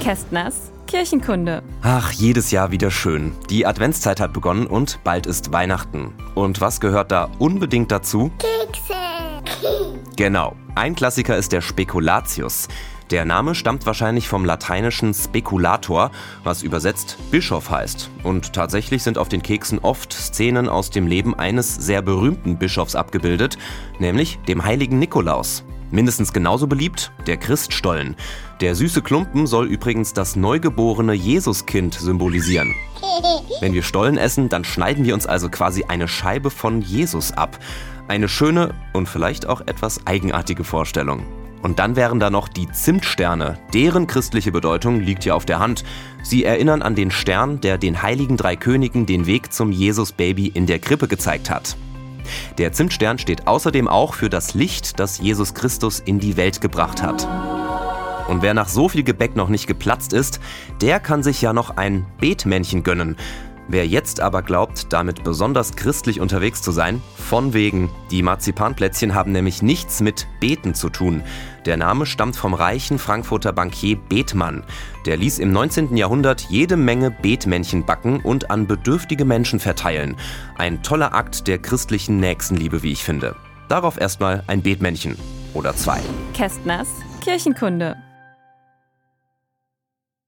Kästners Kirchenkunde. Ach, jedes Jahr wieder schön. Die Adventszeit hat begonnen und bald ist Weihnachten. Und was gehört da unbedingt dazu? Kekse. Genau. Ein Klassiker ist der Spekulatius. Der Name stammt wahrscheinlich vom lateinischen Speculator, was übersetzt Bischof heißt. Und tatsächlich sind auf den Keksen oft Szenen aus dem Leben eines sehr berühmten Bischofs abgebildet, nämlich dem heiligen Nikolaus. Mindestens genauso beliebt der Christstollen. Der süße Klumpen soll übrigens das neugeborene Jesuskind symbolisieren. Wenn wir Stollen essen, dann schneiden wir uns also quasi eine Scheibe von Jesus ab. Eine schöne und vielleicht auch etwas eigenartige Vorstellung. Und dann wären da noch die Zimtsterne. Deren christliche Bedeutung liegt ja auf der Hand. Sie erinnern an den Stern, der den heiligen drei Königen den Weg zum Jesus-Baby in der Krippe gezeigt hat. Der Zimtstern steht außerdem auch für das Licht, das Jesus Christus in die Welt gebracht hat. Und wer nach so viel Gebäck noch nicht geplatzt ist, der kann sich ja noch ein Betmännchen gönnen. Wer jetzt aber glaubt, damit besonders christlich unterwegs zu sein, von wegen. Die Marzipanplätzchen haben nämlich nichts mit Beten zu tun. Der Name stammt vom reichen Frankfurter Bankier Bethmann. Der ließ im 19. Jahrhundert jede Menge Betmännchen backen und an bedürftige Menschen verteilen. Ein toller Akt der christlichen Nächstenliebe, wie ich finde. Darauf erstmal ein Betmännchen oder zwei. Kästners Kirchenkunde.